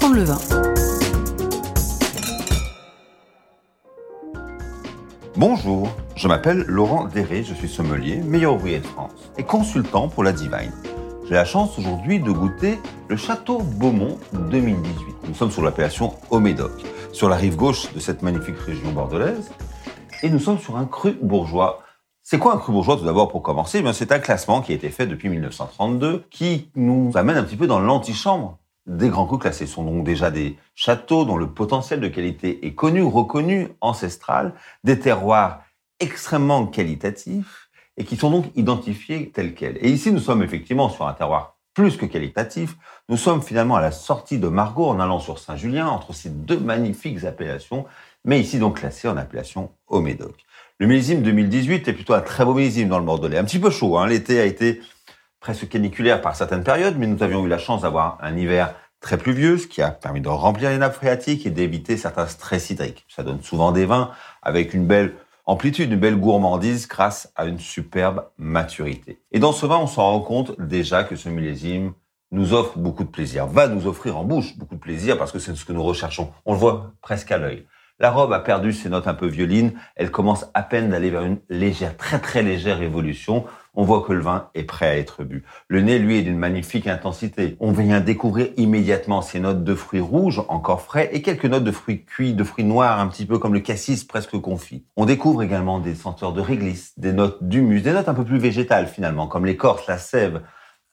apprendre le vin. Bonjour, je m'appelle Laurent Déré, je suis sommelier, meilleur ouvrier de France et consultant pour la Divine. J'ai la chance aujourd'hui de goûter le Château Beaumont 2018. Nous sommes sur l'appellation Haut-Médoc, sur la rive gauche de cette magnifique région bordelaise, et nous sommes sur un cru bourgeois. C'est quoi un cru bourgeois tout d'abord pour commencer? Eh C'est un classement qui a été fait depuis 1932 qui nous amène un petit peu dans l'antichambre des grands crus classés. Sont donc déjà des châteaux dont le potentiel de qualité est connu, reconnu, ancestral, des terroirs extrêmement qualitatifs et qui sont donc identifiés tels quels. Et ici, nous sommes effectivement sur un terroir plus que qualitatif. Nous sommes finalement à la sortie de Margaux en allant sur Saint-Julien entre ces deux magnifiques appellations, mais ici donc classé en appellation au Médoc. Le millésime 2018 est plutôt un très beau millésime dans le Bordelais. Un petit peu chaud, hein. l'été a été presque caniculaire par certaines périodes, mais nous avions eu la chance d'avoir un hiver très pluvieux, ce qui a permis de remplir les nappes phréatiques et d'éviter certains stress hydriques. Ça donne souvent des vins avec une belle amplitude, une belle gourmandise grâce à une superbe maturité. Et dans ce vin, on s'en rend compte déjà que ce millésime nous offre beaucoup de plaisir, va nous offrir en bouche beaucoup de plaisir parce que c'est ce que nous recherchons. On le voit presque à l'œil. La robe a perdu ses notes un peu violines, elle commence à peine d'aller vers une légère, très très légère évolution. On voit que le vin est prêt à être bu. Le nez, lui, est d'une magnifique intensité. On vient découvrir immédiatement ces notes de fruits rouges, encore frais, et quelques notes de fruits cuits, de fruits noirs, un petit peu comme le cassis presque confit. On découvre également des senteurs de réglisse, des notes d'humus, des notes un peu plus végétales finalement, comme l'écorce, la sève.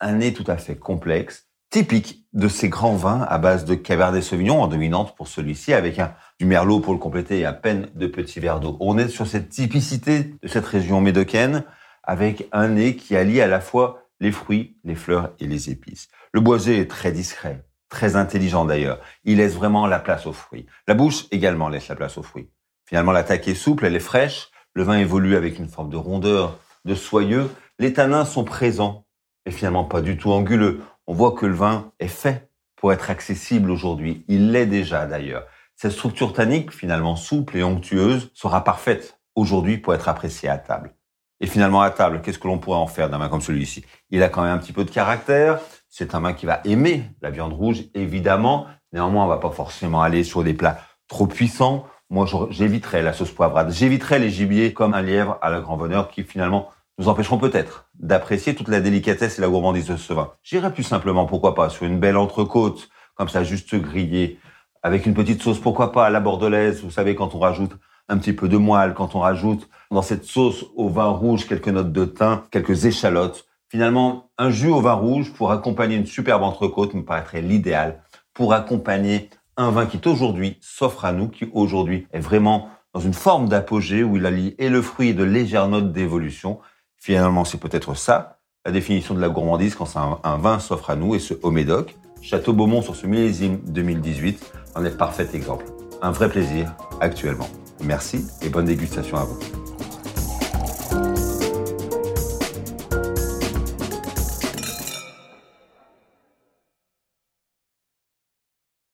Un nez tout à fait complexe typique de ces grands vins à base de Cabernet Sauvignon en dominante pour celui-ci avec un, du Merlot pour le compléter et à peine de petits verres d'eau. On est sur cette typicité de cette région médocaine avec un nez qui allie à la fois les fruits, les fleurs et les épices. Le boisé est très discret, très intelligent d'ailleurs. Il laisse vraiment la place aux fruits. La bouche également laisse la place aux fruits. Finalement, l'attaque est souple, elle est fraîche. Le vin évolue avec une forme de rondeur, de soyeux. Les tanins sont présents et finalement pas du tout anguleux on voit que le vin est fait pour être accessible aujourd'hui. Il l'est déjà d'ailleurs. Cette structure tannique, finalement souple et onctueuse, sera parfaite aujourd'hui pour être appréciée à table. Et finalement, à table, qu'est-ce que l'on pourrait en faire d'un vin comme celui-ci? Il a quand même un petit peu de caractère. C'est un vin qui va aimer la viande rouge, évidemment. Néanmoins, on va pas forcément aller sur des plats trop puissants. Moi, j'éviterais la sauce poivrade. J'éviterais les gibiers comme un lièvre à la grand bonheur qui, finalement, nous empêcherons peut-être d'apprécier toute la délicatesse et la gourmandise de ce vin. J'irais plus simplement, pourquoi pas, sur une belle entrecôte, comme ça, juste grillée, avec une petite sauce, pourquoi pas, à la bordelaise, vous savez, quand on rajoute un petit peu de moelle, quand on rajoute dans cette sauce au vin rouge quelques notes de thym, quelques échalotes. Finalement, un jus au vin rouge pour accompagner une superbe entrecôte me paraîtrait l'idéal pour accompagner un vin qui aujourd'hui s'offre à nous, qui aujourd'hui est vraiment dans une forme d'apogée où il allie et le fruit de légères notes d'évolution. Finalement, c'est peut-être ça, la définition de la gourmandise quand un, vin s'offre à nous, et ce au Médoc. Château Beaumont sur ce millésime 2018 en est parfait exemple. Un vrai plaisir actuellement. Merci et bonne dégustation à vous.